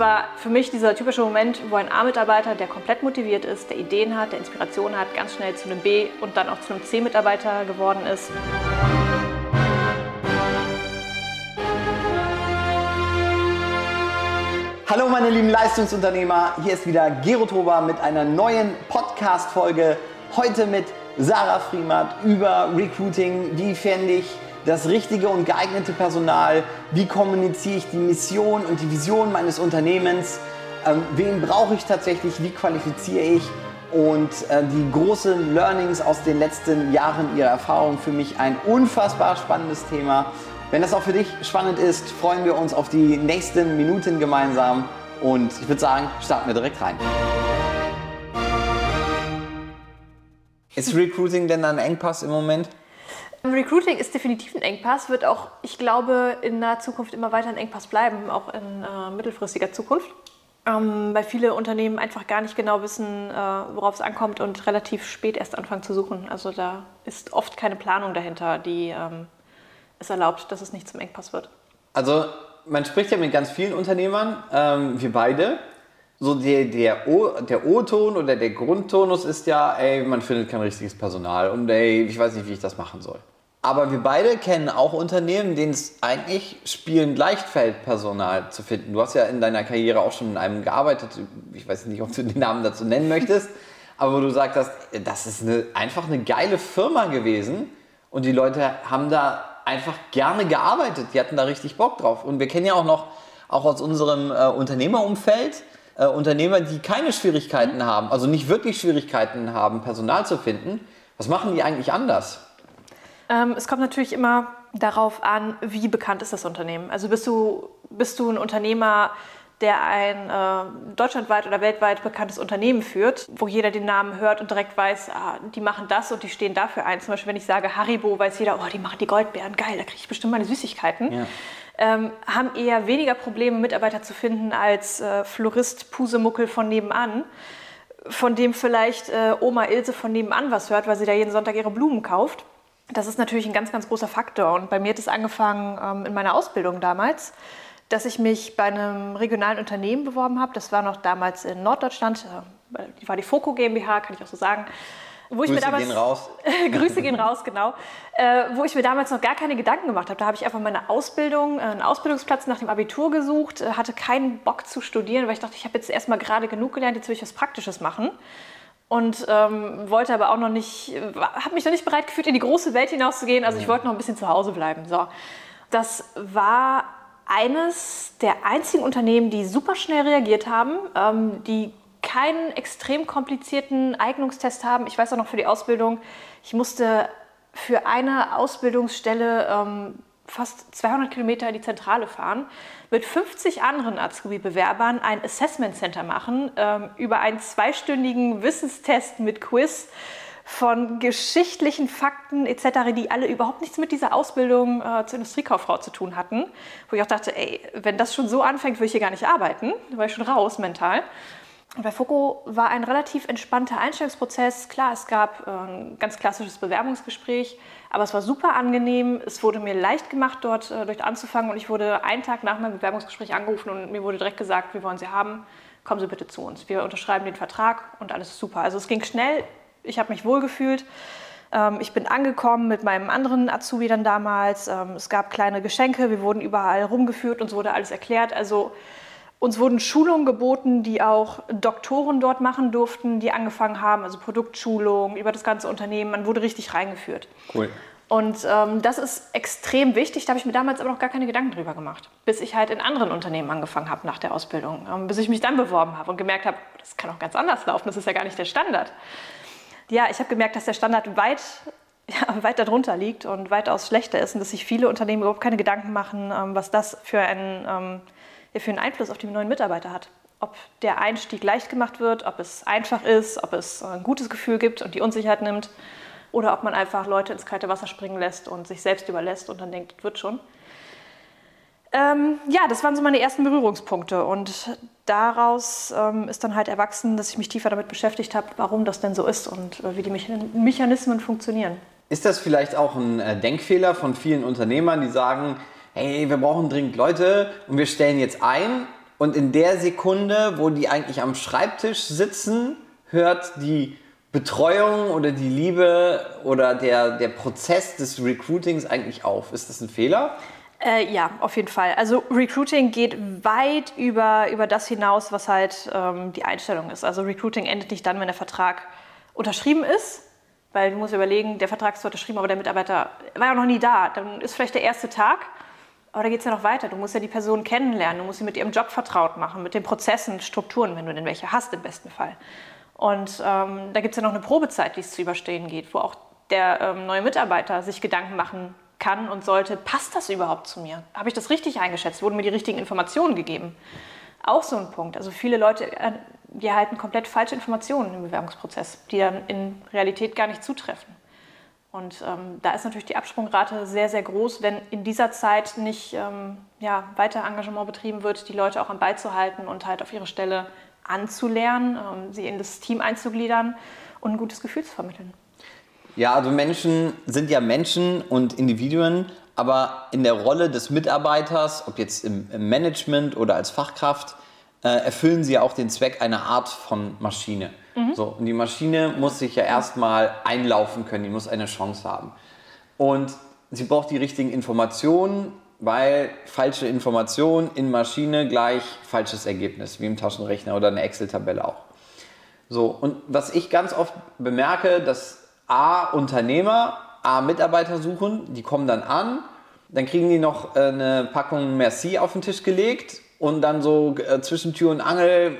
war für mich dieser typische Moment, wo ein A-Mitarbeiter, der komplett motiviert ist, der Ideen hat, der Inspiration hat, ganz schnell zu einem B- und dann auch zu einem C-Mitarbeiter geworden ist. Hallo meine lieben Leistungsunternehmer, hier ist wieder Gero Toba mit einer neuen Podcast-Folge. Heute mit Sarah Friemert über Recruiting. Wie fände ich das richtige und geeignete Personal? Wie kommuniziere ich die Mission und die Vision meines Unternehmens? Ähm, wen brauche ich tatsächlich? Wie qualifiziere ich? Und äh, die großen Learnings aus den letzten Jahren ihrer Erfahrung für mich ein unfassbar spannendes Thema. Wenn das auch für dich spannend ist, freuen wir uns auf die nächsten Minuten gemeinsam. Und ich würde sagen, starten wir direkt rein. Ist Recruiting denn ein Engpass im Moment? Recruiting ist definitiv ein Engpass, wird auch, ich glaube, in naher Zukunft immer weiter ein Engpass bleiben, auch in äh, mittelfristiger Zukunft. Ähm, weil viele Unternehmen einfach gar nicht genau wissen, äh, worauf es ankommt und relativ spät erst anfangen zu suchen. Also da ist oft keine Planung dahinter, die ähm, es erlaubt, dass es nicht zum Engpass wird. Also man spricht ja mit ganz vielen Unternehmern, ähm, wir beide. So der, der, o, der O-Ton oder der Grundtonus ist ja, ey, man findet kein richtiges Personal und ey, ich weiß nicht, wie ich das machen soll. Aber wir beide kennen auch Unternehmen, denen es eigentlich spielend leicht fällt, Personal zu finden. Du hast ja in deiner Karriere auch schon in einem gearbeitet, ich weiß nicht, ob du den Namen dazu nennen möchtest, aber wo du sagst, das ist eine, einfach eine geile Firma gewesen und die Leute haben da einfach gerne gearbeitet. Die hatten da richtig Bock drauf. Und wir kennen ja auch noch, auch aus unserem äh, Unternehmerumfeld, äh, Unternehmer, die keine Schwierigkeiten mhm. haben, also nicht wirklich Schwierigkeiten haben, Personal zu finden. Was machen die eigentlich anders? Ähm, es kommt natürlich immer darauf an, wie bekannt ist das Unternehmen. Also bist du, bist du ein Unternehmer, der ein äh, deutschlandweit oder weltweit bekanntes Unternehmen führt, wo jeder den Namen hört und direkt weiß, ah, die machen das und die stehen dafür ein. Zum Beispiel, wenn ich sage Haribo, weiß jeder, oh, die machen die Goldbeeren, geil, da kriege ich bestimmt meine Süßigkeiten. Ja. Ähm, haben eher weniger Probleme, Mitarbeiter zu finden als äh, Florist Pusemuckel von nebenan, von dem vielleicht äh, Oma Ilse von nebenan was hört, weil sie da jeden Sonntag ihre Blumen kauft. Das ist natürlich ein ganz, ganz großer Faktor. Und bei mir hat es angefangen ähm, in meiner Ausbildung damals dass ich mich bei einem regionalen Unternehmen beworben habe. Das war noch damals in Norddeutschland. Äh, die war die Foco GmbH, kann ich auch so sagen. Wo Grüße damals, gehen raus. Grüße gehen raus, genau. Äh, wo ich mir damals noch gar keine Gedanken gemacht habe. Da habe ich einfach meine Ausbildung, äh, einen Ausbildungsplatz nach dem Abitur gesucht, äh, hatte keinen Bock zu studieren, weil ich dachte, ich habe jetzt erstmal gerade genug gelernt, jetzt will ich was Praktisches machen. Und ähm, wollte aber auch noch nicht, habe mich noch nicht bereit gefühlt, in die große Welt hinauszugehen. Also ich wollte noch ein bisschen zu Hause bleiben. So. Das war eines der einzigen Unternehmen, die super schnell reagiert haben, ähm, die keinen extrem komplizierten Eignungstest haben. Ich weiß auch noch für die Ausbildung, ich musste für eine Ausbildungsstelle ähm, fast 200 Kilometer in die Zentrale fahren, mit 50 anderen Azubi-Bewerbern ein Assessment Center machen, ähm, über einen zweistündigen Wissenstest mit Quiz von geschichtlichen Fakten etc., die alle überhaupt nichts mit dieser Ausbildung äh, zur Industriekauffrau zu tun hatten. Wo ich auch dachte, ey, wenn das schon so anfängt, will ich hier gar nicht arbeiten. Da war ich schon raus mental. Und bei Foko war ein relativ entspannter Einstellungsprozess. Klar, es gab äh, ein ganz klassisches Bewerbungsgespräch, aber es war super angenehm. Es wurde mir leicht gemacht, dort, äh, dort anzufangen und ich wurde einen Tag nach meinem Bewerbungsgespräch angerufen und mir wurde direkt gesagt, wir wollen Sie haben, kommen Sie bitte zu uns. Wir unterschreiben den Vertrag und alles ist super. Also es ging schnell, ich habe mich wohlgefühlt. Ähm, ich bin angekommen mit meinem anderen Azubi dann damals. Ähm, es gab kleine Geschenke, wir wurden überall rumgeführt, uns wurde alles erklärt. Also uns wurden Schulungen geboten, die auch Doktoren dort machen durften, die angefangen haben, also Produktschulungen über das ganze Unternehmen. Man wurde richtig reingeführt. Cool. Und ähm, das ist extrem wichtig. Da habe ich mir damals aber noch gar keine Gedanken drüber gemacht, bis ich halt in anderen Unternehmen angefangen habe nach der Ausbildung, ähm, bis ich mich dann beworben habe und gemerkt habe, das kann auch ganz anders laufen. Das ist ja gar nicht der Standard ja, ich habe gemerkt, dass der Standard weit, ja, weit darunter liegt und weitaus schlechter ist und dass sich viele Unternehmen überhaupt keine Gedanken machen, ähm, was das für einen, ähm, für einen Einfluss auf die neuen Mitarbeiter hat. Ob der Einstieg leicht gemacht wird, ob es einfach ist, ob es ein gutes Gefühl gibt und die Unsicherheit nimmt oder ob man einfach Leute ins kalte Wasser springen lässt und sich selbst überlässt und dann denkt, das wird schon. Ähm, ja, das waren so meine ersten Berührungspunkte und daraus ähm, ist dann halt erwachsen, dass ich mich tiefer damit beschäftigt habe, warum das denn so ist und äh, wie die Mechanismen funktionieren. Ist das vielleicht auch ein äh, Denkfehler von vielen Unternehmern, die sagen, hey, wir brauchen dringend Leute und wir stellen jetzt ein Und in der Sekunde, wo die eigentlich am Schreibtisch sitzen, hört die Betreuung oder die Liebe oder der, der Prozess des Recruitings eigentlich auf. Ist das ein Fehler? Äh, ja, auf jeden Fall. Also Recruiting geht weit über, über das hinaus, was halt ähm, die Einstellung ist. Also Recruiting endet nicht dann, wenn der Vertrag unterschrieben ist, weil du musst überlegen, der Vertrag ist unterschrieben, aber der Mitarbeiter war ja noch nie da. Dann ist vielleicht der erste Tag, aber da geht es ja noch weiter. Du musst ja die Person kennenlernen, du musst sie mit ihrem Job vertraut machen, mit den Prozessen, Strukturen, wenn du denn welche hast im besten Fall. Und ähm, da gibt es ja noch eine Probezeit, die es zu überstehen geht, wo auch der ähm, neue Mitarbeiter sich Gedanken machen kann und sollte, passt das überhaupt zu mir? Habe ich das richtig eingeschätzt? Wurden mir die richtigen Informationen gegeben? Auch so ein Punkt. Also viele Leute, äh, die erhalten komplett falsche Informationen im Bewerbungsprozess, die dann in Realität gar nicht zutreffen. Und ähm, da ist natürlich die Absprungrate sehr, sehr groß, wenn in dieser Zeit nicht ähm, ja, weiter Engagement betrieben wird, die Leute auch am Ball zu halten und halt auf ihre Stelle anzulernen, ähm, sie in das Team einzugliedern und ein gutes Gefühl zu vermitteln. Ja, also Menschen sind ja Menschen und Individuen, aber in der Rolle des Mitarbeiters, ob jetzt im, im Management oder als Fachkraft, äh, erfüllen sie ja auch den Zweck einer Art von Maschine. Mhm. So, und die Maschine muss sich ja erstmal einlaufen können, die muss eine Chance haben. Und sie braucht die richtigen Informationen, weil falsche Information in Maschine gleich falsches Ergebnis, wie im Taschenrechner oder eine Excel-Tabelle auch. So, und was ich ganz oft bemerke, dass A, Unternehmer, A, Mitarbeiter suchen, die kommen dann an, dann kriegen die noch äh, eine Packung Merci auf den Tisch gelegt und dann so äh, zwischen Tür und Angel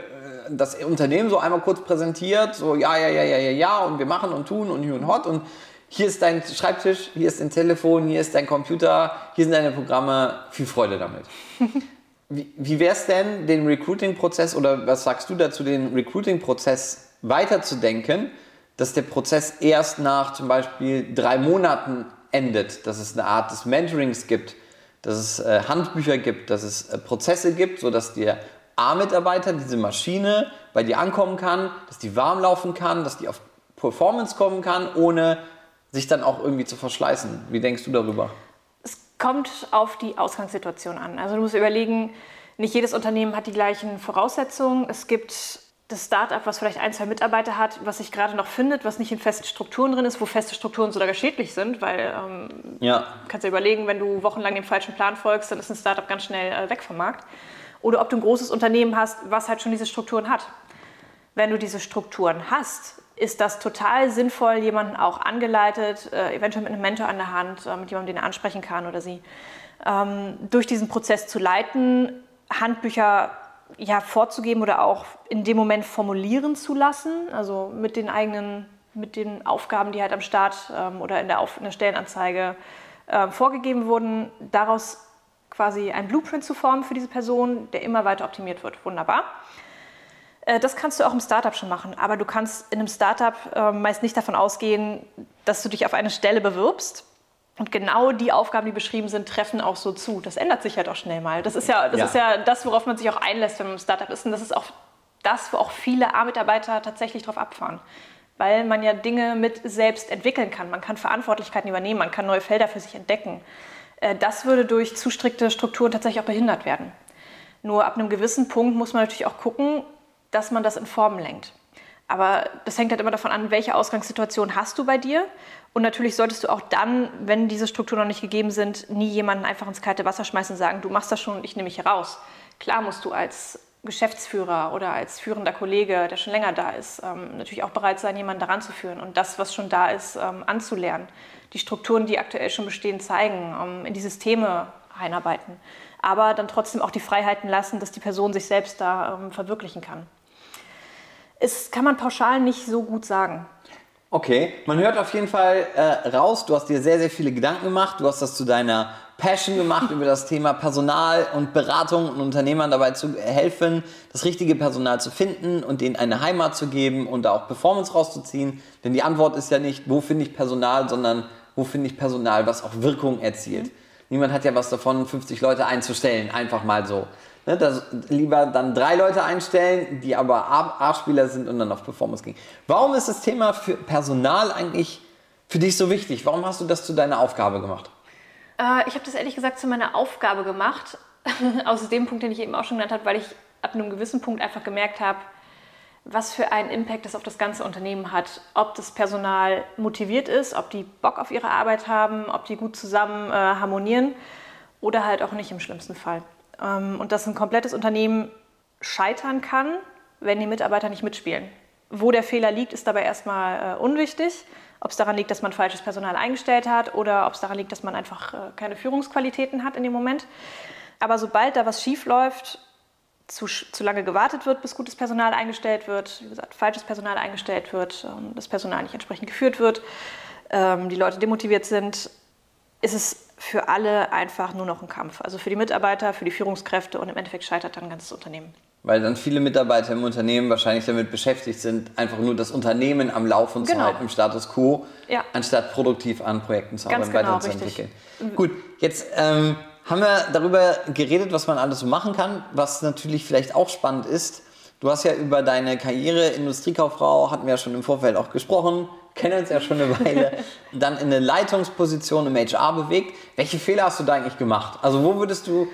das Unternehmen so einmal kurz präsentiert, so ja, ja, ja, ja, ja, ja und wir machen und tun und hier und hot und hier ist dein Schreibtisch, hier ist dein Telefon, hier ist dein Computer, hier sind deine Programme, viel Freude damit. wie wie wäre es denn, den Recruiting-Prozess oder was sagst du dazu, den Recruiting-Prozess weiterzudenken? dass der Prozess erst nach zum Beispiel drei Monaten endet, dass es eine Art des Mentorings gibt, dass es äh, Handbücher gibt, dass es äh, Prozesse gibt, sodass der A-Mitarbeiter, diese Maschine bei dir ankommen kann, dass die warm laufen kann, dass die auf Performance kommen kann, ohne sich dann auch irgendwie zu verschleißen. Wie denkst du darüber? Es kommt auf die Ausgangssituation an. Also du musst überlegen, nicht jedes Unternehmen hat die gleichen Voraussetzungen. Es gibt das Startup, was vielleicht ein, zwei Mitarbeiter hat, was sich gerade noch findet, was nicht in festen Strukturen drin ist, wo feste Strukturen sogar schädlich sind, weil ähm, ja. kannst du überlegen, wenn du wochenlang dem falschen Plan folgst, dann ist ein Startup ganz schnell äh, weg vom Markt. Oder ob du ein großes Unternehmen hast, was halt schon diese Strukturen hat. Wenn du diese Strukturen hast, ist das total sinnvoll, jemanden auch angeleitet, äh, eventuell mit einem Mentor an der Hand, äh, mit jemandem, den er ansprechen kann oder sie, ähm, durch diesen Prozess zu leiten, Handbücher ja, vorzugeben oder auch in dem Moment formulieren zu lassen, also mit den eigenen, mit den Aufgaben, die halt am Start ähm, oder in der, Auf in der Stellenanzeige äh, vorgegeben wurden, daraus quasi ein Blueprint zu formen für diese Person, der immer weiter optimiert wird. Wunderbar. Äh, das kannst du auch im Startup schon machen, aber du kannst in einem Startup äh, meist nicht davon ausgehen, dass du dich auf eine Stelle bewirbst und genau die Aufgaben, die beschrieben sind, treffen auch so zu. Das ändert sich halt auch schnell mal. Das ist ja das, ja. Ist ja das worauf man sich auch einlässt, wenn man im Startup ist. Und das ist auch das, wo auch viele A-Mitarbeiter tatsächlich drauf abfahren. Weil man ja Dinge mit selbst entwickeln kann. Man kann Verantwortlichkeiten übernehmen, man kann neue Felder für sich entdecken. Äh, das würde durch zu strikte Strukturen tatsächlich auch behindert werden. Nur ab einem gewissen Punkt muss man natürlich auch gucken, dass man das in Formen lenkt. Aber das hängt halt immer davon an, welche Ausgangssituation hast du bei dir und natürlich solltest du auch dann, wenn diese Strukturen noch nicht gegeben sind, nie jemanden einfach ins kalte Wasser schmeißen und sagen, du machst das schon und ich nehme mich heraus. Klar musst du als Geschäftsführer oder als führender Kollege, der schon länger da ist, ähm, natürlich auch bereit sein, jemanden daran zu führen und das, was schon da ist, ähm, anzulernen. Die Strukturen, die aktuell schon bestehen, zeigen, ähm, in die Systeme einarbeiten. Aber dann trotzdem auch die Freiheiten lassen, dass die Person sich selbst da ähm, verwirklichen kann. Es kann man pauschal nicht so gut sagen. Okay, man hört auf jeden Fall äh, raus, du hast dir sehr, sehr viele Gedanken gemacht, du hast das zu deiner Passion gemacht, über das Thema Personal und Beratung und Unternehmern dabei zu helfen, das richtige Personal zu finden und denen eine Heimat zu geben und da auch Performance rauszuziehen. Denn die Antwort ist ja nicht, wo finde ich Personal, sondern wo finde ich Personal, was auch Wirkung erzielt. Mhm. Niemand hat ja was davon, 50 Leute einzustellen, einfach mal so. Ne, das, lieber dann drei Leute einstellen, die aber A-Spieler sind und dann auf Performance gehen. Warum ist das Thema für Personal eigentlich für dich so wichtig? Warum hast du das zu deiner Aufgabe gemacht? Äh, ich habe das ehrlich gesagt zu meiner Aufgabe gemacht, aus dem Punkt, den ich eben auch schon genannt habe, weil ich ab einem gewissen Punkt einfach gemerkt habe, was für einen Impact das auf das ganze Unternehmen hat. Ob das Personal motiviert ist, ob die Bock auf ihre Arbeit haben, ob die gut zusammen äh, harmonieren oder halt auch nicht im schlimmsten Fall. Ähm, und dass ein komplettes Unternehmen scheitern kann, wenn die Mitarbeiter nicht mitspielen. Wo der Fehler liegt, ist dabei erstmal äh, unwichtig. Ob es daran liegt, dass man falsches Personal eingestellt hat oder ob es daran liegt, dass man einfach äh, keine Führungsqualitäten hat in dem Moment. Aber sobald da was schief läuft, zu, zu lange gewartet wird, bis gutes Personal eingestellt wird, wie gesagt, falsches Personal eingestellt wird, ähm, das Personal nicht entsprechend geführt wird, ähm, die Leute demotiviert sind, ist es für alle einfach nur noch ein Kampf. Also für die Mitarbeiter, für die Führungskräfte und im Endeffekt scheitert dann ein ganzes Unternehmen. Weil dann viele Mitarbeiter im Unternehmen wahrscheinlich damit beschäftigt sind, einfach nur das Unternehmen am Laufen genau. zu halten, im Status quo, ja. anstatt produktiv an Projekten zu arbeiten, genau, weiterzuentwickeln. Gut, jetzt ähm, haben wir darüber geredet, was man alles so machen kann, was natürlich vielleicht auch spannend ist. Du hast ja über deine Karriere Industriekauffrau, hatten wir ja schon im Vorfeld auch gesprochen, kennen uns ja schon eine Weile, dann in eine Leitungsposition im HR bewegt. Welche Fehler hast du da eigentlich gemacht? Also wo würdest du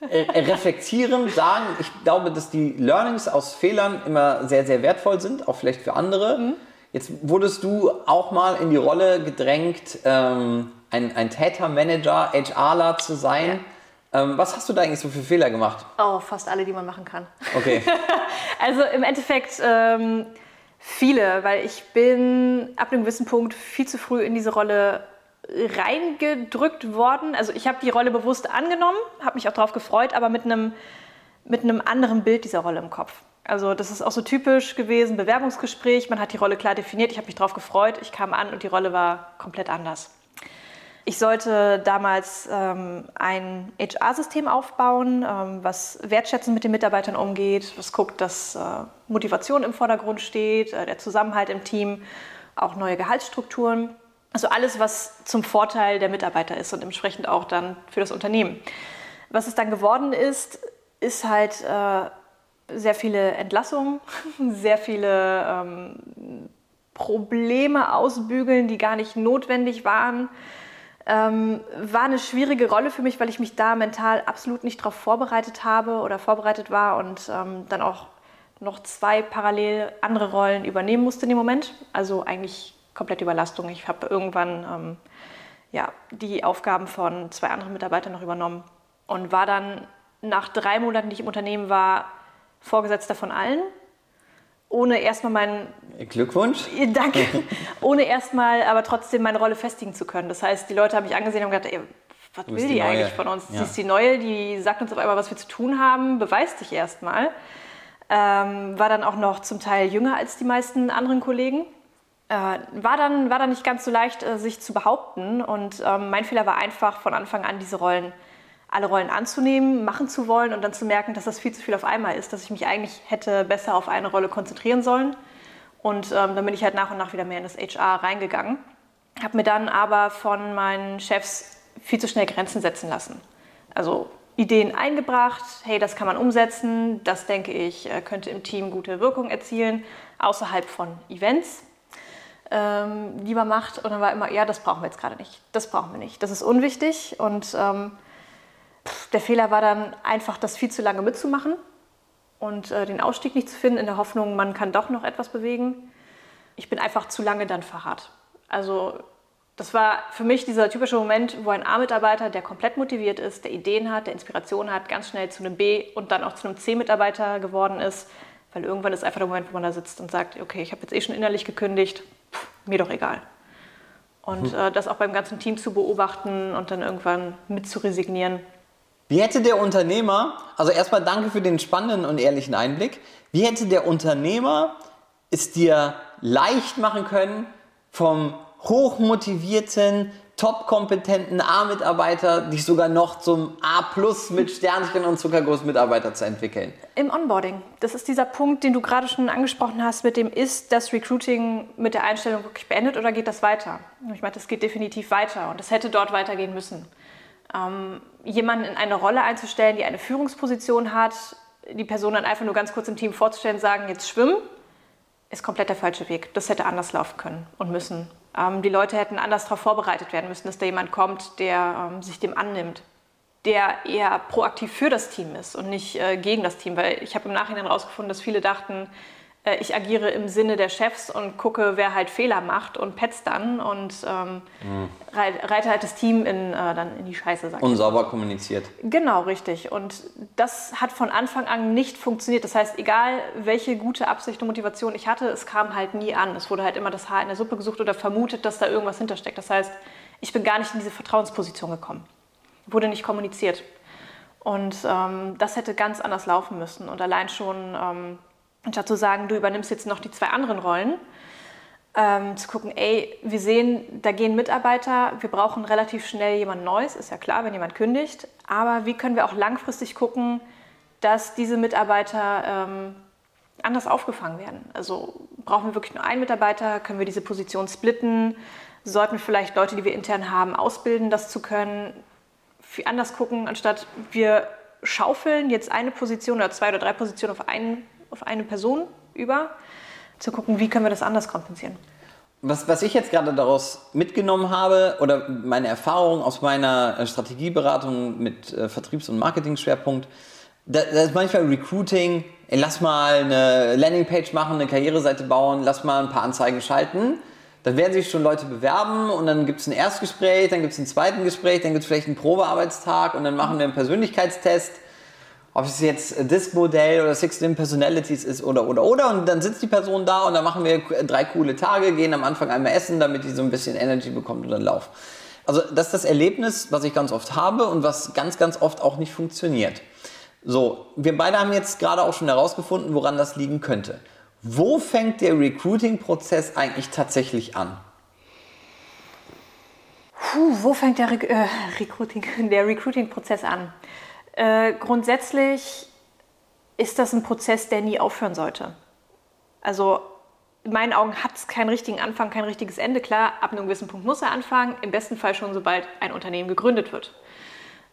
äh, reflektieren, sagen, ich glaube, dass die Learnings aus Fehlern immer sehr, sehr wertvoll sind, auch vielleicht für andere. Mhm. Jetzt wurdest du auch mal in die Rolle gedrängt, ähm, ein, ein Tätermanager, HRler zu sein. Ja. Ähm, was hast du da eigentlich so für Fehler gemacht? Oh, fast alle, die man machen kann. Okay. also im Endeffekt ähm, viele, weil ich bin ab einem gewissen Punkt viel zu früh in diese Rolle reingedrückt worden. Also ich habe die Rolle bewusst angenommen, habe mich auch darauf gefreut, aber mit einem, mit einem anderen Bild dieser Rolle im Kopf. Also das ist auch so typisch gewesen, Bewerbungsgespräch, man hat die Rolle klar definiert, ich habe mich darauf gefreut, ich kam an und die Rolle war komplett anders. Ich sollte damals ähm, ein HR-System aufbauen, ähm, was wertschätzend mit den Mitarbeitern umgeht, was guckt, dass äh, Motivation im Vordergrund steht, äh, der Zusammenhalt im Team, auch neue Gehaltsstrukturen. Also alles, was zum Vorteil der Mitarbeiter ist und entsprechend auch dann für das Unternehmen. Was es dann geworden ist, ist halt äh, sehr viele Entlassungen, sehr viele ähm, Probleme ausbügeln, die gar nicht notwendig waren. Ähm, war eine schwierige Rolle für mich, weil ich mich da mental absolut nicht darauf vorbereitet habe oder vorbereitet war und ähm, dann auch noch zwei parallel andere Rollen übernehmen musste in dem Moment. Also eigentlich komplette Überlastung. Ich habe irgendwann ähm, ja, die Aufgaben von zwei anderen Mitarbeitern noch übernommen und war dann nach drei Monaten, die ich im Unternehmen war, Vorgesetzter von allen ohne erstmal meinen. Glückwunsch. Danke. ohne erstmal aber trotzdem meine Rolle festigen zu können. Das heißt, die Leute haben mich angesehen und gedacht, ey, was will die, die eigentlich von uns? Ja. Sie ist die Neue, die sagt uns auf einmal, was wir zu tun haben, beweist sich erstmal. Ähm, war dann auch noch zum Teil jünger als die meisten anderen Kollegen. Äh, war, dann, war dann nicht ganz so leicht, äh, sich zu behaupten. Und ähm, mein Fehler war einfach, von Anfang an diese Rollen alle Rollen anzunehmen, machen zu wollen und dann zu merken, dass das viel zu viel auf einmal ist, dass ich mich eigentlich hätte besser auf eine Rolle konzentrieren sollen. Und ähm, dann bin ich halt nach und nach wieder mehr in das HR reingegangen. Habe mir dann aber von meinen Chefs viel zu schnell Grenzen setzen lassen. Also Ideen eingebracht, hey, das kann man umsetzen, das denke ich, äh, könnte im Team gute Wirkung erzielen, außerhalb von Events, ähm, man macht. Und dann war immer, ja, das brauchen wir jetzt gerade nicht, das brauchen wir nicht, das ist unwichtig und ähm, der Fehler war dann einfach, das viel zu lange mitzumachen und äh, den Ausstieg nicht zu finden, in der Hoffnung, man kann doch noch etwas bewegen. Ich bin einfach zu lange dann verharrt. Also das war für mich dieser typische Moment, wo ein A-Mitarbeiter, der komplett motiviert ist, der Ideen hat, der Inspiration hat, ganz schnell zu einem B und dann auch zu einem C-Mitarbeiter geworden ist. Weil irgendwann ist einfach der Moment, wo man da sitzt und sagt, okay, ich habe jetzt eh schon innerlich gekündigt, Pff, mir doch egal. Und äh, das auch beim ganzen Team zu beobachten und dann irgendwann mit zu resignieren, wie hätte der Unternehmer, also erstmal danke für den spannenden und ehrlichen Einblick, wie hätte der Unternehmer es dir leicht machen können, vom hochmotivierten, top-kompetenten A-Mitarbeiter dich sogar noch zum A plus mit Sternchen und Zuckerguss Mitarbeiter zu entwickeln? Im Onboarding. Das ist dieser Punkt, den du gerade schon angesprochen hast, mit dem ist das Recruiting mit der Einstellung wirklich beendet oder geht das weiter? Ich meine, das geht definitiv weiter und das hätte dort weitergehen müssen ähm, jemanden in eine Rolle einzustellen, die eine Führungsposition hat, die Person dann einfach nur ganz kurz im Team vorzustellen, sagen, jetzt schwimmen, ist komplett der falsche Weg. Das hätte anders laufen können und müssen. Ähm, die Leute hätten anders darauf vorbereitet werden müssen, dass da jemand kommt, der ähm, sich dem annimmt. der eher proaktiv für das Team ist und nicht äh, gegen das Team. Weil ich habe im Nachhinein herausgefunden, dass viele dachten, äh, ich agiere im Sinne der Chefs und gucke, wer halt Fehler macht und petzt dann und ähm, mhm. reite halt das Team in, äh, dann in die Scheiße. und sauber kommuniziert. Genau, richtig. Und das hat von Anfang an nicht funktioniert. Das heißt, egal welche gute Absicht und Motivation ich hatte, es kam halt nie an. Es wurde halt immer das Haar in der Suppe gesucht oder vermutet, dass da irgendwas hintersteckt. Das heißt, ich bin gar nicht in diese Vertrauensposition gekommen. Wurde nicht kommuniziert. Und ähm, das hätte ganz anders laufen müssen. Und allein schon ähm, Anstatt zu sagen, du übernimmst jetzt noch die zwei anderen Rollen, ähm, zu gucken, ey, wir sehen, da gehen Mitarbeiter, wir brauchen relativ schnell jemand Neues, ist ja klar, wenn jemand kündigt, aber wie können wir auch langfristig gucken, dass diese Mitarbeiter ähm, anders aufgefangen werden? Also brauchen wir wirklich nur einen Mitarbeiter, können wir diese Position splitten, sollten wir vielleicht Leute, die wir intern haben, ausbilden, das zu können, viel anders gucken, anstatt wir schaufeln jetzt eine Position oder zwei oder drei Positionen auf einen auf eine Person über, zu gucken, wie können wir das anders kompensieren. Was, was ich jetzt gerade daraus mitgenommen habe oder meine Erfahrung aus meiner äh, Strategieberatung mit äh, Vertriebs- und Marketing-Schwerpunkt, da, da, ist manchmal Recruiting, ey, lass mal eine Landingpage machen, eine Karriereseite bauen, lass mal ein paar Anzeigen schalten. Da werden sich schon Leute bewerben und dann gibt es ein Erstgespräch, dann gibt es ein zweites Gespräch, dann gibt es vielleicht einen Probearbeitstag und dann machen wir einen Persönlichkeitstest ob es jetzt Disk-Modell oder Sixteen Personalities ist oder oder oder und dann sitzt die Person da und dann machen wir drei coole Tage, gehen am Anfang einmal essen, damit die so ein bisschen Energy bekommt und dann Lauf. Also das ist das Erlebnis, was ich ganz oft habe und was ganz, ganz oft auch nicht funktioniert. So, wir beide haben jetzt gerade auch schon herausgefunden, woran das liegen könnte. Wo fängt der Recruiting-Prozess eigentlich tatsächlich an? Puh, wo fängt der, Re äh, Recruiting, der Recruiting-Prozess an? Äh, grundsätzlich ist das ein Prozess, der nie aufhören sollte. Also in meinen Augen hat es keinen richtigen Anfang, kein richtiges Ende. Klar, ab einem gewissen Punkt muss er anfangen, im besten Fall schon, sobald ein Unternehmen gegründet wird.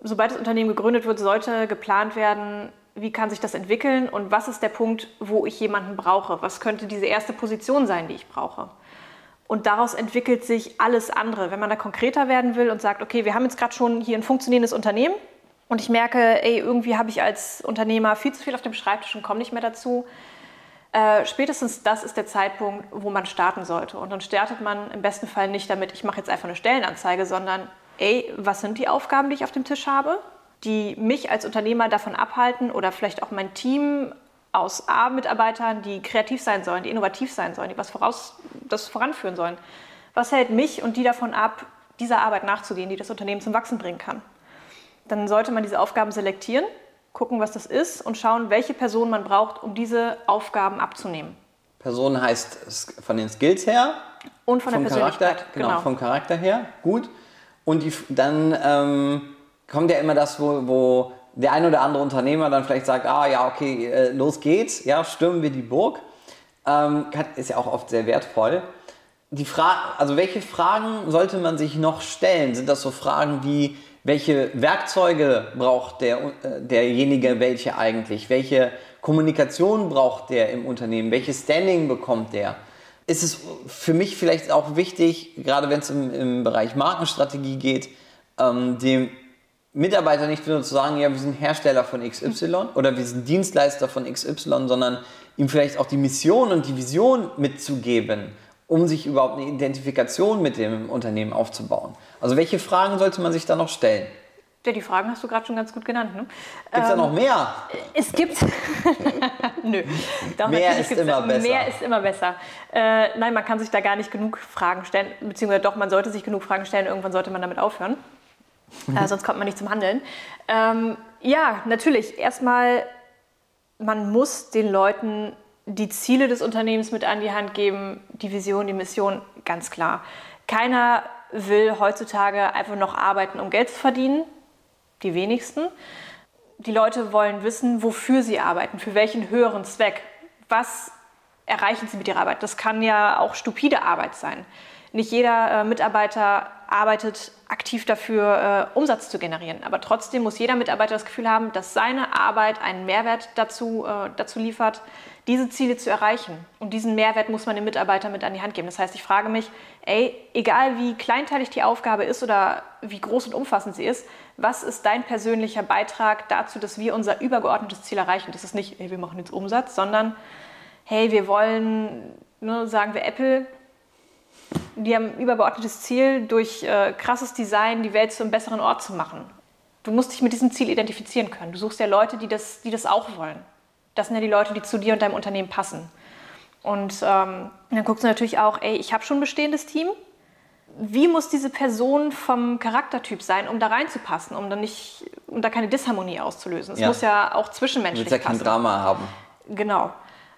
Sobald das Unternehmen gegründet wird, sollte geplant werden, wie kann sich das entwickeln und was ist der Punkt, wo ich jemanden brauche? Was könnte diese erste Position sein, die ich brauche? Und daraus entwickelt sich alles andere. Wenn man da konkreter werden will und sagt, okay, wir haben jetzt gerade schon hier ein funktionierendes Unternehmen, und ich merke, ey, irgendwie habe ich als Unternehmer viel zu viel auf dem Schreibtisch und komme nicht mehr dazu. Äh, spätestens das ist der Zeitpunkt, wo man starten sollte. Und dann startet man im besten Fall nicht damit, ich mache jetzt einfach eine Stellenanzeige, sondern, ey, was sind die Aufgaben, die ich auf dem Tisch habe, die mich als Unternehmer davon abhalten oder vielleicht auch mein Team aus A-Mitarbeitern, die kreativ sein sollen, die innovativ sein sollen, die was voraus, das voranführen sollen. Was hält mich und die davon ab, dieser Arbeit nachzugehen, die das Unternehmen zum Wachsen bringen kann? Dann sollte man diese Aufgaben selektieren, gucken, was das ist und schauen, welche Person man braucht, um diese Aufgaben abzunehmen. Person heißt von den Skills her und von der Persönlichkeit. Charakter, genau, genau, vom Charakter her, gut. Und die, dann ähm, kommt ja immer das, wo, wo der ein oder andere Unternehmer dann vielleicht sagt, ah ja, okay, äh, los geht's, ja, stürmen wir die Burg. Ähm, ist ja auch oft sehr wertvoll. Die Frage, also welche Fragen sollte man sich noch stellen? Sind das so Fragen wie, welche Werkzeuge braucht der, äh, derjenige welche eigentlich? Welche Kommunikation braucht der im Unternehmen? Welches Standing bekommt der? Ist es für mich vielleicht auch wichtig, gerade wenn es im, im Bereich Markenstrategie geht, ähm, dem Mitarbeiter nicht nur zu sagen, ja, wir sind Hersteller von XY oder wir sind Dienstleister von XY, sondern ihm vielleicht auch die Mission und die Vision mitzugeben um sich überhaupt eine Identifikation mit dem Unternehmen aufzubauen. Also welche Fragen sollte man sich da noch stellen? Ja, die Fragen hast du gerade schon ganz gut genannt. Ne? Gibt es ähm, da noch mehr? Es gibt. Nö. Doch, mehr ist immer besser. Mehr ist immer besser. Äh, nein, man kann sich da gar nicht genug Fragen stellen, beziehungsweise doch, man sollte sich genug Fragen stellen. Irgendwann sollte man damit aufhören. Äh, sonst kommt man nicht zum Handeln. Ähm, ja, natürlich. Erstmal, man muss den Leuten die Ziele des Unternehmens mit an die Hand geben, die Vision, die Mission, ganz klar. Keiner will heutzutage einfach noch arbeiten, um Geld zu verdienen. Die wenigsten. Die Leute wollen wissen, wofür sie arbeiten, für welchen höheren Zweck. Was erreichen sie mit ihrer Arbeit? Das kann ja auch stupide Arbeit sein. Nicht jeder äh, Mitarbeiter arbeitet aktiv dafür, äh, Umsatz zu generieren. Aber trotzdem muss jeder Mitarbeiter das Gefühl haben, dass seine Arbeit einen Mehrwert dazu, äh, dazu liefert, diese Ziele zu erreichen. Und diesen Mehrwert muss man dem Mitarbeiter mit an die Hand geben. Das heißt, ich frage mich, ey, egal wie kleinteilig die Aufgabe ist oder wie groß und umfassend sie ist, was ist dein persönlicher Beitrag dazu, dass wir unser übergeordnetes Ziel erreichen? Das ist nicht, ey, wir machen jetzt Umsatz, sondern hey, wir wollen, ne, sagen wir Apple, die haben ein übergeordnetes Ziel, durch äh, krasses Design die Welt zu einem besseren Ort zu machen. Du musst dich mit diesem Ziel identifizieren können. Du suchst ja Leute, die das, die das auch wollen. Das sind ja die Leute, die zu dir und deinem Unternehmen passen. Und ähm, dann guckst du natürlich auch, ey, ich habe schon ein bestehendes Team. Wie muss diese Person vom Charaktertyp sein, um da reinzupassen, um dann nicht, um da keine Disharmonie auszulösen? Es Ja. muss ja auch zwischenmenschlich Du willst ja kein. Drama haben. Genau.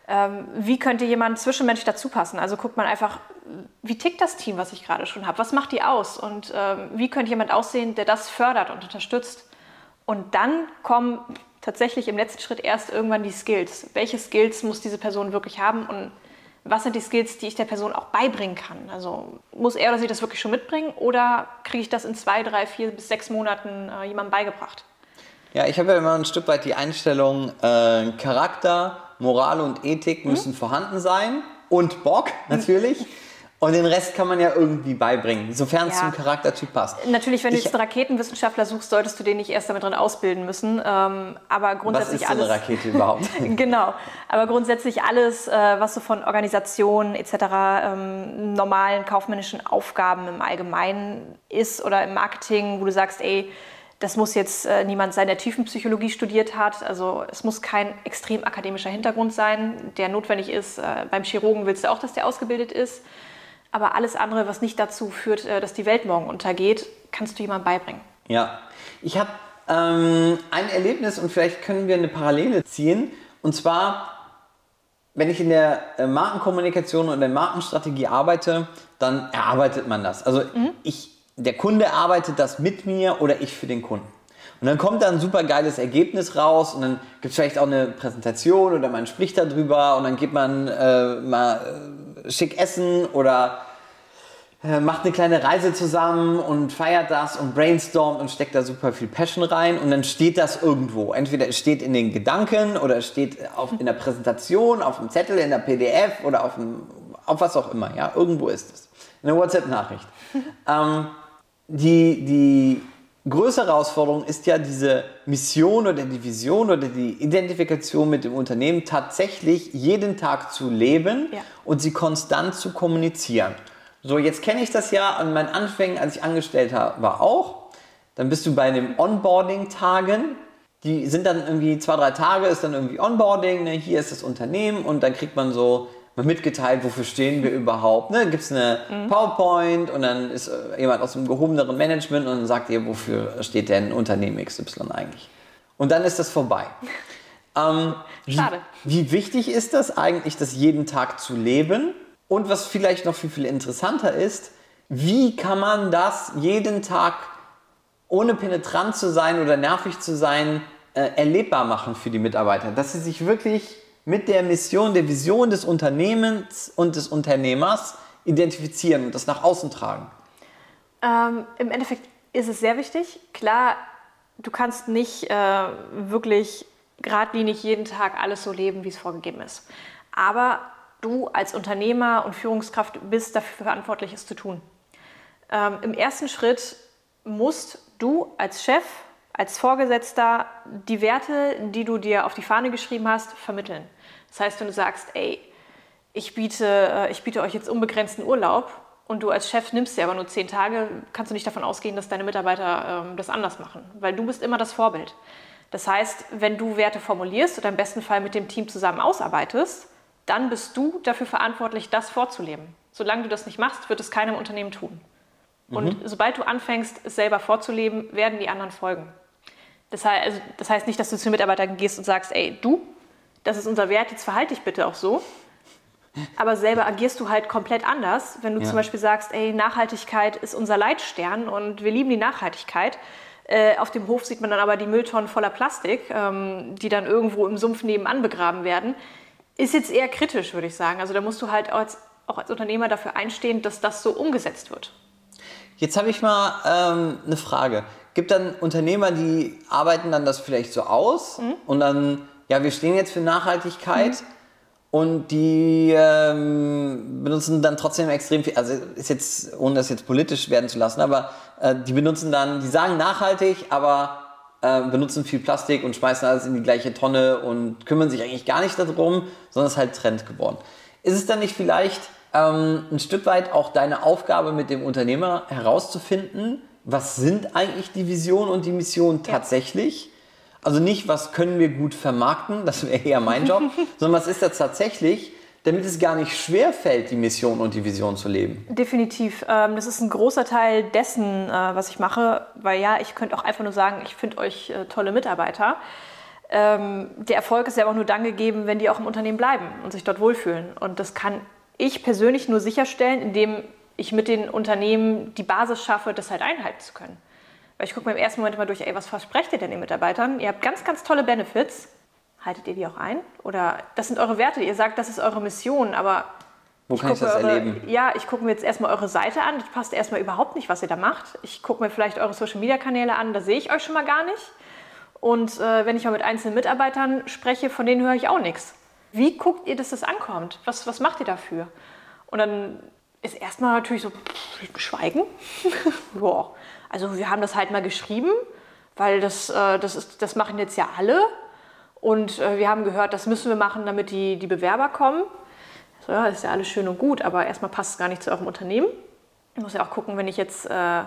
Ähm, wie könnte jemand zwischenmenschlich dazu passen? Also guckt man einfach, wie tickt das Team, was ich gerade schon habe? Was macht die aus? Und ähm, wie könnte jemand aussehen, der das fördert und unterstützt? Und dann kommen tatsächlich im letzten Schritt erst irgendwann die Skills. Welche Skills muss diese Person wirklich haben und was sind die Skills, die ich der Person auch beibringen kann? Also muss er oder sie das wirklich schon mitbringen oder kriege ich das in zwei, drei, vier bis sechs Monaten äh, jemandem beigebracht? Ja, ich habe ja immer ein Stück weit die Einstellung, äh, Charakter, Moral und Ethik müssen vorhanden sein und Bock natürlich. Und den Rest kann man ja irgendwie beibringen, sofern es Ja. zum Charaktertyp passt. Natürlich, wenn du Ich- jetzt einen Raketenwissenschaftler suchst, solltest du den nicht erst damit drin ausbilden müssen. Ähm, aber Was grundsätzlich ist so eine alles. Rakete überhaupt? Genau, aber grundsätzlich alles, äh, was so von Organisationen etc., ähm, normalen kaufmännischen Aufgaben im Allgemeinen ist oder im Marketing, wo du sagst, ey, das muss jetzt äh, niemand sein, der Tiefenpsychologie studiert hat. Also es muss kein extrem akademischer Hintergrund sein, der notwendig ist. Äh, beim Chirurgen willst du auch, dass der ausgebildet ist. Aber alles andere, was nicht dazu führt, äh, dass die Welt morgen untergeht, kannst du jemandem beibringen. Ja, ich habe ähm, ein Erlebnis und vielleicht können wir eine Parallele ziehen. Und zwar, wenn ich in der äh, Markenkommunikation und der Markenstrategie arbeite, dann erarbeitet man das. Also ich, der Kunde erarbeitet das mit mir oder ich für den Kunden. Und dann kommt da ein super geiles Ergebnis raus und dann gibt es vielleicht auch eine Präsentation oder man spricht darüber und dann geht man äh, mal äh, schick essen oder äh, macht eine kleine Reise zusammen und feiert das und brainstormt und steckt da super viel Passion rein und dann steht das irgendwo. Entweder es steht in den Gedanken oder es steht auf, in der Präsentation, auf dem Zettel, in der PDF oder auf, dem, auf was auch immer. Ja, irgendwo ist es. In der WhatsApp-Nachricht. ähm, die, die größere Herausforderung ist ja diese Mission oder die Vision oder die Identifikation mit dem Unternehmen tatsächlich jeden Tag zu leben Ja. und sie konstant zu kommunizieren. So, jetzt kenne ich das ja an meinen Anfängen, als ich angestellt ha- war, auch. Dann bist du bei den Onboarding-Tagen. Die sind dann irgendwie zwei, drei Tage, ist dann irgendwie Onboarding. Ne? Hier ist das Unternehmen und dann kriegt man so mitgeteilt, wofür stehen wir überhaupt. Ne? Gibt es eine PowerPoint und dann ist äh, jemand aus dem gehobeneren Management und dann sagt ihr, wofür steht denn Unternehmen XY eigentlich. Und dann ist das vorbei. Ähm, wie, Schade. Wie wichtig ist das eigentlich, das jeden Tag zu leben? Und was vielleicht noch viel, viel interessanter ist, wie kann man das jeden Tag, ohne penetrant zu sein oder nervig zu sein, äh, erlebbar machen für die Mitarbeiter? Dass sie sich wirklich mit der Mission, der Vision des Unternehmens und des Unternehmers identifizieren und das nach außen tragen. Ähm, Im Endeffekt ist es sehr wichtig. Klar, du kannst nicht äh, wirklich geradlinig jeden Tag alles so leben, wie es vorgegeben ist. Aber du als Unternehmer und Führungskraft bist dafür verantwortlich, es zu tun. Ähm, Im ersten Schritt musst du als Chef, als Vorgesetzter die Werte, die du dir auf die Fahne geschrieben hast, vermitteln. Das heißt, wenn du sagst, ey, ich biete, äh, ich biete euch jetzt unbegrenzten Urlaub und du als Chef nimmst dir aber nur zehn Tage, kannst du nicht davon ausgehen, dass deine Mitarbeiter ähm, das anders machen, weil du bist immer das Vorbild. Das heißt, wenn du Werte formulierst oder im besten Fall mit dem Team zusammen ausarbeitest, dann bist du dafür verantwortlich, das vorzuleben. Solange du das nicht machst, wird es keinem Unternehmen tun. Und sobald du anfängst, es selber vorzuleben, werden die anderen folgen. Das heißt, also, das heißt nicht, dass du zu den Mitarbeitern gehst und sagst, ey, du, das ist unser Wert, jetzt verhalte dich bitte auch so. Aber selber agierst du halt komplett anders, wenn du Ja. zum Beispiel sagst, ey, Nachhaltigkeit ist unser Leitstern und wir lieben die Nachhaltigkeit. Äh, auf dem Hof sieht man dann aber die Mülltonnen voller Plastik, ähm, die dann irgendwo im Sumpf nebenan begraben werden. Ist jetzt eher kritisch, würde ich sagen. Also da musst du halt als, auch als Unternehmer dafür einstehen, dass das so umgesetzt wird. Jetzt habe ich mal ähm, eine Frage. Gibt dann Unternehmer, die arbeiten dann das vielleicht so aus mhm. und dann, ja, wir stehen jetzt für Nachhaltigkeit. Mhm. Und die ähm, benutzen dann trotzdem extrem viel, also ist jetzt, ohne das jetzt politisch werden zu lassen, aber äh, die benutzen dann, die sagen nachhaltig, aber äh, benutzen viel Plastik und schmeißen alles in die gleiche Tonne und kümmern sich eigentlich gar nicht darum, sondern es ist halt Trend geworden. Ist es dann nicht vielleicht ähm, ein Stück weit auch deine Aufgabe mit dem Unternehmer herauszufinden, was sind eigentlich die Vision und die Mission tatsächlich? Ja. Also nicht, was können wir gut vermarkten, das wäre eher mein Job, sondern was ist das tatsächlich, damit es gar nicht schwer fällt, die Mission und die Vision zu leben. Definitiv. Ähm, das ist ein großer Teil dessen, äh, was ich mache, weil ja, ich könnte auch einfach nur sagen, ich finde euch äh, tolle Mitarbeiter. Ähm, der Erfolg ist ja auch nur dann gegeben, wenn die auch im Unternehmen bleiben und sich dort wohlfühlen. Und das kann ich persönlich nur sicherstellen, indem ich mit den Unternehmen die Basis schaffe, das halt einhalten zu können. Weil ich gucke mir im ersten Moment mal durch, ey, was versprecht ihr denn den Mitarbeitern? Ihr habt ganz, ganz tolle Benefits. Haltet ihr die auch ein? Oder das sind eure Werte, ihr sagt, das ist eure Mission, aber. Wo kann ich das eure, erleben? Ja, ich gucke mir jetzt erstmal eure Seite an. Das passt erstmal überhaupt nicht, was ihr da macht. Ich gucke mir vielleicht eure Social Media Kanäle an, da sehe ich euch schon mal gar nicht. Und äh, wenn ich mal mit einzelnen Mitarbeitern spreche, von denen höre ich auch nichts. Wie guckt ihr, dass das ankommt? Was, was macht ihr dafür? Und dann ist erstmal natürlich so pff, Schweigen. Boah. Also wir haben das halt mal geschrieben, weil das, äh, das, ist, das machen jetzt ja alle. Und äh, wir haben gehört, das müssen wir machen, damit die, die Bewerber kommen. So, ja, ist ja alles schön und gut, aber erstmal passt es gar nicht zu eurem Unternehmen. Ich muss ja auch gucken, wenn ich jetzt äh,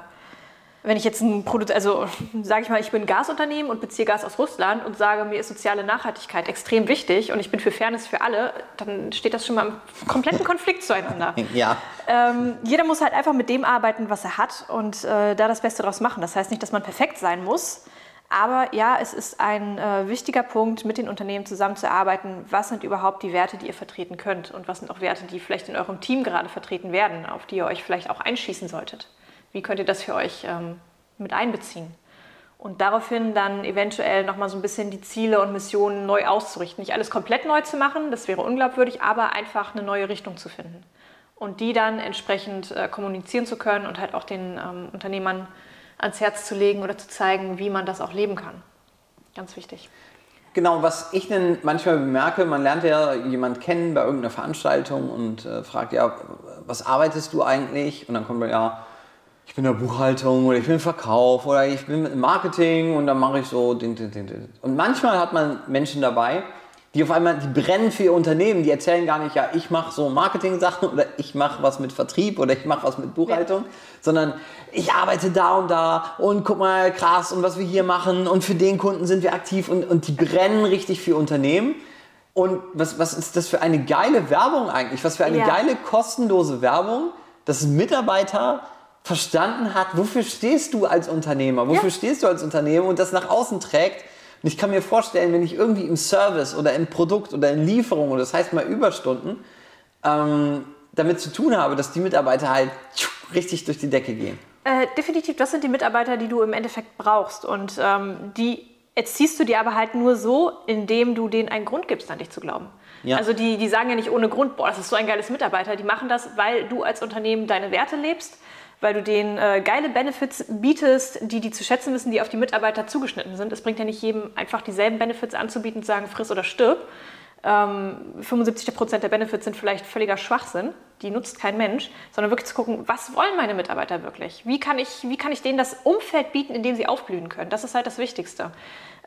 wenn ich jetzt ein Produkt, also sage ich mal, ich bin ein Gasunternehmen und beziehe Gas aus Russland und sage, mir ist soziale Nachhaltigkeit extrem wichtig und ich bin für Fairness für alle, dann steht das schon mal im kompletten Konflikt zueinander. Ja. Ähm, jeder muss halt einfach mit dem arbeiten, was er hat und äh, da das Beste draus machen. Das heißt nicht, dass man perfekt sein muss, aber ja, es ist ein äh, wichtiger Punkt, mit den Unternehmen zusammenzuarbeiten. Was sind überhaupt die Werte, die ihr vertreten könnt und was sind auch Werte, die vielleicht in eurem Team gerade vertreten werden, auf die ihr euch vielleicht auch einschießen solltet? Wie könnt ihr das für euch ähm, mit einbeziehen? Und daraufhin dann eventuell nochmal so ein bisschen die Ziele und Missionen neu auszurichten. Nicht alles komplett neu zu machen, das wäre unglaubwürdig, aber einfach eine neue Richtung zu finden. Und die dann entsprechend äh, kommunizieren zu können und halt auch den ähm, Unternehmern ans Herz zu legen oder zu zeigen, wie man das auch leben kann. Ganz wichtig. Genau, was ich denn manchmal bemerke, man lernt ja jemanden kennen bei irgendeiner Veranstaltung und äh, fragt, ja, was arbeitest du eigentlich? Und dann kommt man, ja, ich bin in der Buchhaltung oder ich bin im Verkauf oder ich bin im Marketing und dann mache ich so. Und manchmal hat man Menschen dabei, die auf einmal, die brennen für ihr Unternehmen, die erzählen gar nicht, ja, ich mache so Marketing-Sachen oder ich mache was mit Vertrieb oder ich mache was mit Buchhaltung, ja. sondern ich arbeite da und da und guck mal, krass und was wir hier machen und für den Kunden sind wir aktiv und, und die brennen richtig für Unternehmen. Und was, was ist das für eine geile Werbung eigentlich? Was für eine ja. geile kostenlose Werbung, dass Mitarbeiter verstanden hat, wofür stehst du als Unternehmer, wofür ja. stehst du als Unternehmer und das nach außen trägt. Und ich kann mir vorstellen, wenn ich irgendwie im Service oder im Produkt oder in Lieferung, oder das heißt mal Überstunden, ähm, damit zu tun habe, dass die Mitarbeiter halt richtig durch die Decke gehen. Äh, definitiv, das sind die Mitarbeiter, die du im Endeffekt brauchst. Und ähm, die erziehst du dir aber halt nur so, indem du denen einen Grund gibst, an dich zu glauben. Ja. Also die, die sagen ja nicht ohne Grund, boah, das ist so ein geiles Mitarbeiter. Die machen das, weil du als Unternehmen deine Werte lebst, weil du denen äh, geile Benefits bietest, die die zu schätzen wissen, die auf die Mitarbeiter zugeschnitten sind. Es bringt ja nicht jedem einfach dieselben Benefits anzubieten und zu sagen, friss oder stirb. Ähm, 75 Prozent der Benefits sind vielleicht völliger Schwachsinn, die nutzt kein Mensch, sondern wirklich zu gucken, was wollen meine Mitarbeiter wirklich? Wie kann ich, wie kann ich denen das Umfeld bieten, in dem sie aufblühen können? Das ist halt das Wichtigste.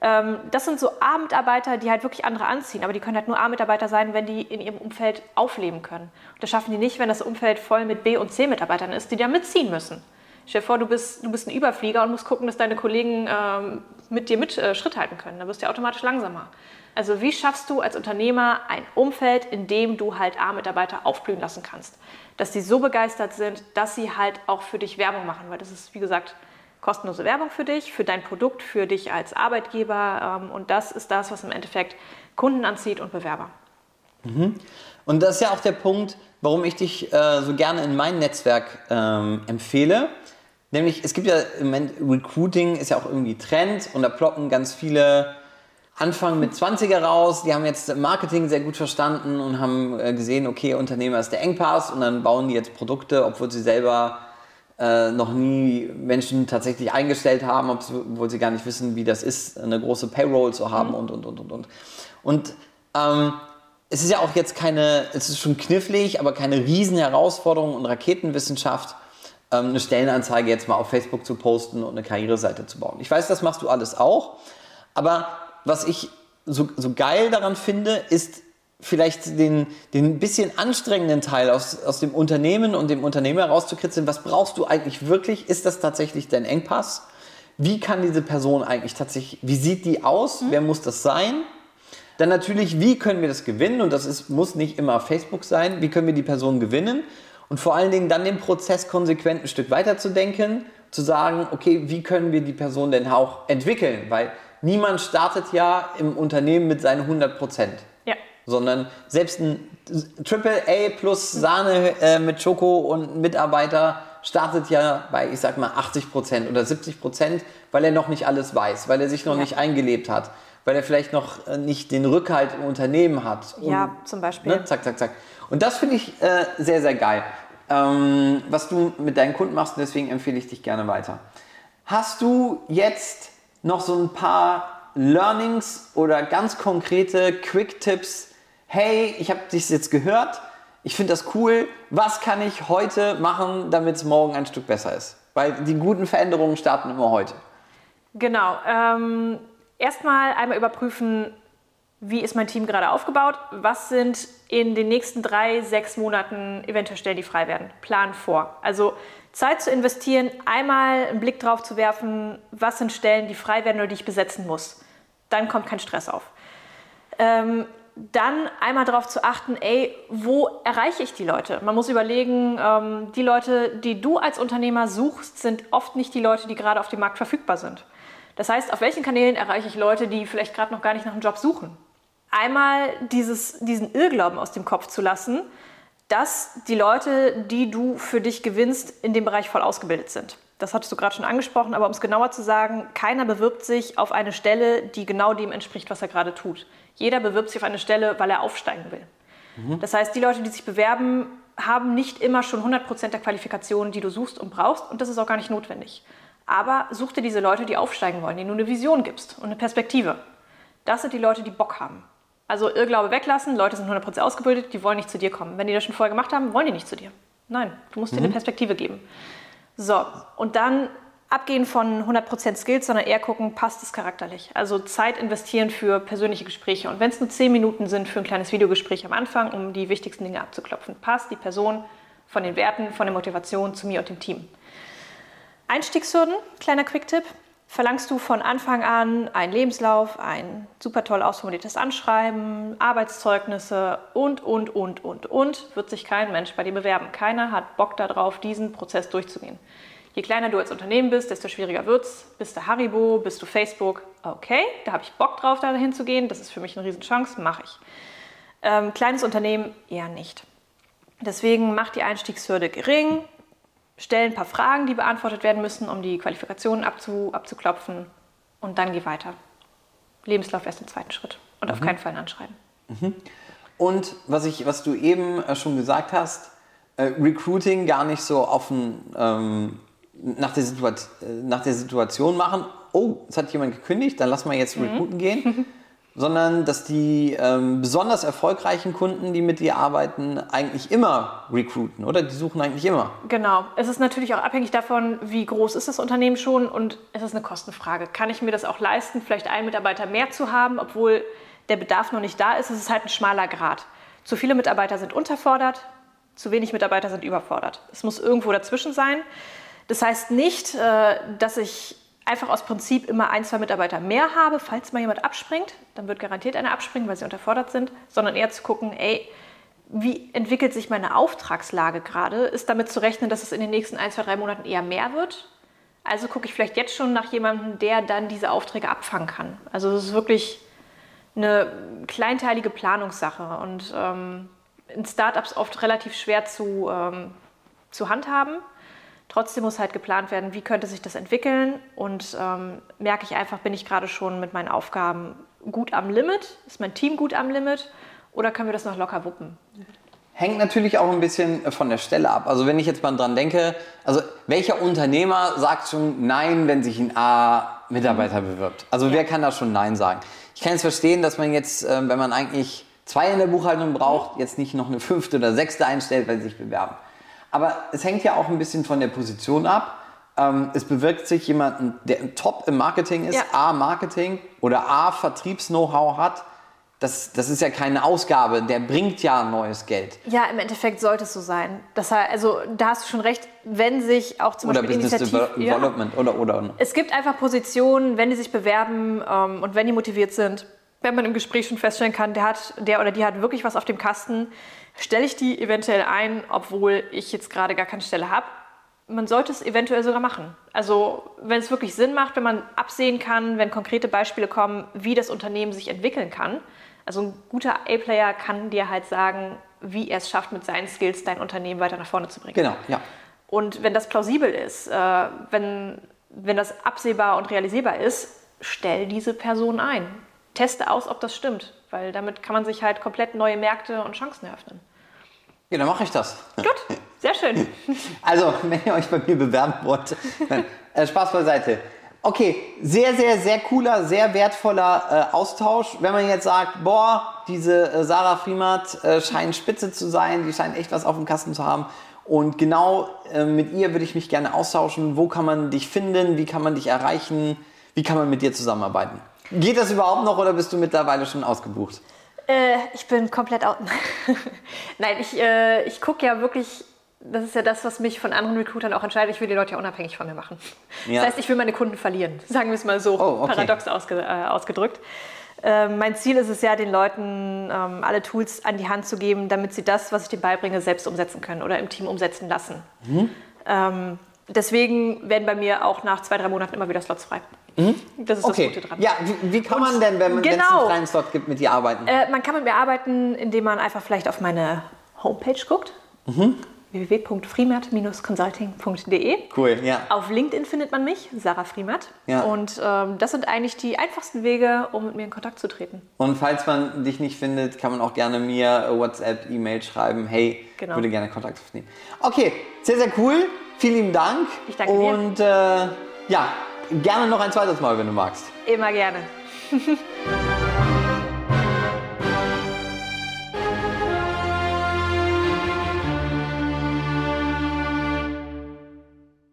Ähm, das sind so A-Mitarbeiter, die halt wirklich andere anziehen, aber die können halt nur A-Mitarbeiter sein, wenn die in ihrem Umfeld aufleben können. Und das schaffen die nicht, wenn das Umfeld voll mit B- und C-Mitarbeitern ist, die da mitziehen müssen. Stell dir vor, du bist, du bist ein Überflieger und musst gucken, dass deine Kollegen ähm, mit dir mit äh, Schritt halten können. Dann wirst du ja automatisch langsamer. Also wie schaffst du als Unternehmer ein Umfeld, in dem du halt A-Mitarbeiter aufblühen lassen kannst? Dass die so begeistert sind, dass sie halt auch für dich Werbung machen. Weil das ist, wie gesagt, kostenlose Werbung für dich, für dein Produkt, für dich als Arbeitgeber. Ähm, und das ist das, was im Endeffekt Kunden anzieht und Bewerber. Mhm. Und das ist ja auch der Punkt, warum ich dich äh, so gerne in mein Netzwerk ähm, empfehle. Nämlich, es gibt ja im Moment, Recruiting ist ja auch irgendwie Trend und da ploppen ganz viele Anfang mit 20er raus, die haben jetzt Marketing sehr gut verstanden und haben äh, gesehen, okay, Unternehmer ist der Engpass und dann bauen die jetzt Produkte, obwohl sie selber äh, noch nie Menschen tatsächlich eingestellt haben, obwohl sie gar nicht wissen, wie das ist, eine große Payroll zu haben mhm. und, und, und, und, und. Und ähm, es ist ja auch jetzt keine, es ist schon knifflig, aber keine riesen Herausforderung und Raketenwissenschaft, ähm, eine Stellenanzeige jetzt mal auf Facebook zu posten und eine Karriereseite zu bauen. Ich weiß, das machst du alles auch, aber was ich so, so geil daran finde, ist vielleicht den, den bisschen anstrengenden Teil aus, aus dem Unternehmen und dem Unternehmer herauszukritzeln. Was brauchst du eigentlich wirklich? Ist das tatsächlich dein Engpass? Wie kann diese Person eigentlich tatsächlich, wie sieht die aus? Mhm. Wer muss das sein? Dann natürlich, wie können wir das gewinnen? Und das ist, muss nicht immer Facebook sein. Wie können wir die Person gewinnen? Und vor allen Dingen dann den Prozess konsequent ein Stück weiterzudenken, zu sagen, okay, wie können wir die Person denn auch entwickeln? Weil niemand startet ja im Unternehmen mit seinen 100 Prozent. Sondern selbst ein Triple A plus Sahne äh, mit Schoko und Mitarbeiter startet ja bei, ich sag mal, 80 Prozent oder 70 Prozent, weil er noch nicht alles weiß, weil er sich noch ja. nicht eingelebt hat, weil er vielleicht noch äh, nicht den Rückhalt im Unternehmen hat. Und, ja, zum Beispiel. Ne, zack, zack, zack. Und das finde ich äh, sehr, sehr geil, ähm, was du mit deinen Kunden machst. Und deswegen empfehle ich dich gerne weiter. Hast du jetzt noch so ein paar Learnings oder ganz konkrete Quick-Tipps. Hey, ich habe dich jetzt gehört, ich finde das cool. Was kann ich heute machen, damit es morgen ein Stück besser ist? Weil die guten Veränderungen starten immer heute. Genau. Ähm, Erstmal einmal überprüfen, wie ist mein Team gerade aufgebaut? Was sind in den nächsten drei, sechs Monaten eventuell Stellen, die frei werden? Plan vor. Also Zeit zu investieren, einmal einen Blick drauf zu werfen, was sind Stellen, die frei werden oder die ich besetzen muss. Dann kommt kein Stress auf. Ähm, dann einmal darauf zu achten, ey, wo erreiche ich die Leute? Man muss überlegen, ähm, die Leute, die du als Unternehmer suchst, sind oft nicht die Leute, die gerade auf dem Markt verfügbar sind. Das heißt, auf welchen Kanälen erreiche ich Leute, die vielleicht gerade noch gar nicht nach einem Job suchen? Einmal dieses, diesen Irrglauben aus dem Kopf zu lassen, dass die Leute, die du für dich gewinnst, in dem Bereich voll ausgebildet sind. Das hattest du gerade schon angesprochen, aber um es genauer zu sagen, keiner bewirbt sich auf eine Stelle, die genau dem entspricht, was er gerade tut. Jeder bewirbt sich auf eine Stelle, weil er aufsteigen will. Mhm. Das heißt, die Leute, die sich bewerben, haben nicht immer schon 100% der Qualifikationen, die du suchst und brauchst und das ist auch gar nicht notwendig. Aber such dir diese Leute, die aufsteigen wollen, denen du eine Vision gibst und eine Perspektive. Das sind die Leute, die Bock haben. Also Irrglaube weglassen, Leute sind 100% ausgebildet, die wollen nicht zu dir kommen. Wenn die das schon vorher gemacht haben, wollen die nicht zu dir. Nein, du musst mhm. dir eine mhm. Perspektive geben. So, und dann abgehen von 100% Skills, sondern eher gucken, passt es charakterlich. Also Zeit investieren für persönliche Gespräche. Und wenn es nur 10 Minuten sind für ein kleines Videogespräch am Anfang, um die wichtigsten Dinge abzuklopfen, passt die Person von den Werten, von der Motivation zu mir und dem Team. Einstiegshürden, kleiner Quick-Tipp verlangst du von Anfang an einen Lebenslauf, ein super toll ausformuliertes Anschreiben, Arbeitszeugnisse und, und, und, und, und, wird sich kein Mensch bei dir bewerben. Keiner hat Bock darauf, diesen Prozess durchzugehen. Je kleiner du als Unternehmen bist, desto schwieriger wird es. Bist du Haribo, bist du Facebook, okay, da habe ich Bock drauf, da hinzugehen, das ist für mich eine Riesenchance, mache ich. Ähm, kleines Unternehmen eher nicht. Deswegen macht die Einstiegshürde gering, stell ein paar Fragen, die beantwortet werden müssen, um die Qualifikationen abzu, abzuklopfen und dann geh weiter. Lebenslauf erst im zweiten Schritt und mhm. auf keinen Fall anschreiben. Mhm. Und was, ich, was du eben äh, schon gesagt hast, äh, Recruiting gar nicht so offen ähm, nach, der äh, nach der Situation machen. Oh, es hat jemand gekündigt, dann lass mal jetzt mhm. recruiten gehen. sondern dass die ähm, besonders erfolgreichen Kunden, die mit dir arbeiten, eigentlich immer recruiten, oder? Die suchen eigentlich immer. Genau. Es ist natürlich auch abhängig davon, wie groß ist das Unternehmen schon und es ist eine Kostenfrage. Kann ich mir das auch leisten, vielleicht einen Mitarbeiter mehr zu haben, obwohl der Bedarf noch nicht da ist? Es ist halt ein schmaler Grad. Zu viele Mitarbeiter sind unterfordert, zu wenig Mitarbeiter sind überfordert. Es muss irgendwo dazwischen sein. Das heißt nicht, äh, dass ich einfach aus Prinzip immer ein, zwei Mitarbeiter mehr habe, falls mal jemand abspringt, dann wird garantiert einer abspringen, weil sie unterfordert sind, sondern eher zu gucken, ey, wie entwickelt sich meine Auftragslage gerade? Ist damit zu rechnen, dass es in den nächsten ein, zwei, drei Monaten eher mehr wird? Also gucke ich vielleicht jetzt schon nach jemandem, der dann diese Aufträge abfangen kann. Also es ist wirklich eine kleinteilige Planungssache und ähm, in Startups oft relativ schwer zu, ähm, zu handhaben. Trotzdem muss halt geplant werden, wie könnte sich das entwickeln und ähm, merke ich einfach, bin ich gerade schon mit meinen Aufgaben gut am Limit? Ist mein Team gut am Limit? Oder können wir das noch locker wuppen? Hängt natürlich auch ein bisschen von der Stelle ab. Also wenn ich jetzt mal dran denke, also welcher Unternehmer sagt schon Nein, wenn sich ein A-Mitarbeiter bewirbt? Also wer kann da schon Nein sagen? Ich kann jetzt verstehen, dass man jetzt, äh, wenn man eigentlich zwei in der Buchhaltung braucht, jetzt nicht noch eine fünfte oder sechste einstellt, weil sie sich bewerben. Aber es hängt ja auch ein bisschen von der Position ab. Ähm, es bewirkt sich jemand, der top im Marketing ist, Ja. A, Marketing oder A, Vertriebs-Know-how hat. Das, das ist ja keine Ausgabe, der bringt ja neues Geld. Ja, im Endeffekt sollte es so sein. Das heißt, also da hast du schon recht, wenn sich auch zum Oder Beispiel Business Initiativ... Ja. Development oder, oder. Es gibt einfach Positionen, wenn die sich bewerben ähm, und wenn die motiviert sind, wenn man im Gespräch schon feststellen kann, der hat, der oder die hat wirklich was auf dem Kasten, stelle ich die eventuell ein, obwohl ich jetzt gerade gar keine Stelle habe. Man sollte es eventuell sogar machen. Also wenn es wirklich Sinn macht, wenn man absehen kann, wenn konkrete Beispiele kommen, wie das Unternehmen sich entwickeln kann. Also ein guter A-Player kann dir halt sagen, wie er es schafft, mit seinen Skills dein Unternehmen weiter nach vorne zu bringen. Genau, ja. Und wenn das plausibel ist, äh, wenn, wenn das absehbar und realisierbar ist, stell diese Person ein. Teste aus, ob das stimmt, weil damit kann man sich halt komplett neue Märkte und Chancen eröffnen. Ja, dann mache ich das. Gut, sehr schön. Also, wenn ihr euch bei mir bewerben wollt, nein, äh, Spaß beiseite. Okay, sehr, sehr, sehr cooler, sehr wertvoller äh, Austausch. Wenn man jetzt sagt, boah, diese äh, Sarah Friemert äh, scheint spitze zu sein, die scheint echt was auf dem Kasten zu haben. Und genau äh, mit ihr würde ich mich gerne austauschen. Wo kann man dich finden? Wie kann man dich erreichen? Wie kann man mit dir zusammenarbeiten? Geht das überhaupt noch oder bist du mittlerweile schon ausgebucht? Äh, ich bin komplett out. Nein, ich, äh, ich gucke ja wirklich, das ist ja das, was mich von anderen Recruitern auch entscheidet. Ich will die Leute ja unabhängig von mir machen. Ja. Das heißt, ich will meine Kunden verlieren. Sagen wir es mal so, Oh, okay. paradox ausge, äh, ausgedrückt. Ähm, mein Ziel ist es ja, den Leuten ähm, alle Tools an die Hand zu geben, damit sie das, was ich denen beibringe, selbst umsetzen können oder im Team umsetzen lassen. Mhm. Ähm, deswegen werden bei mir auch nach zwei, drei Monaten immer wieder Slots frei. Das ist Mhm. Okay. das Gute dran. Ja, wie, wie kann man denn, wenn es genau. einen freien Slot gibt, mit dir arbeiten? Äh, man kann mit mir arbeiten, indem man einfach vielleicht auf meine Homepage guckt. Mhm. www.friemert-consulting.de Cool, ja. Auf LinkedIn findet man mich, Sarah Friemert. Ja. Und ähm, das sind eigentlich die einfachsten Wege, um mit mir in Kontakt zu treten. Und falls man dich nicht findet, kann man auch gerne mir WhatsApp, E-Mail schreiben. Hey, Genau. würde gerne Kontakt aufnehmen. Okay, sehr, sehr cool. Vielen lieben Dank. Ich danke dir. Und äh, ja, gerne noch ein zweites Mal, wenn du magst. Immer gerne.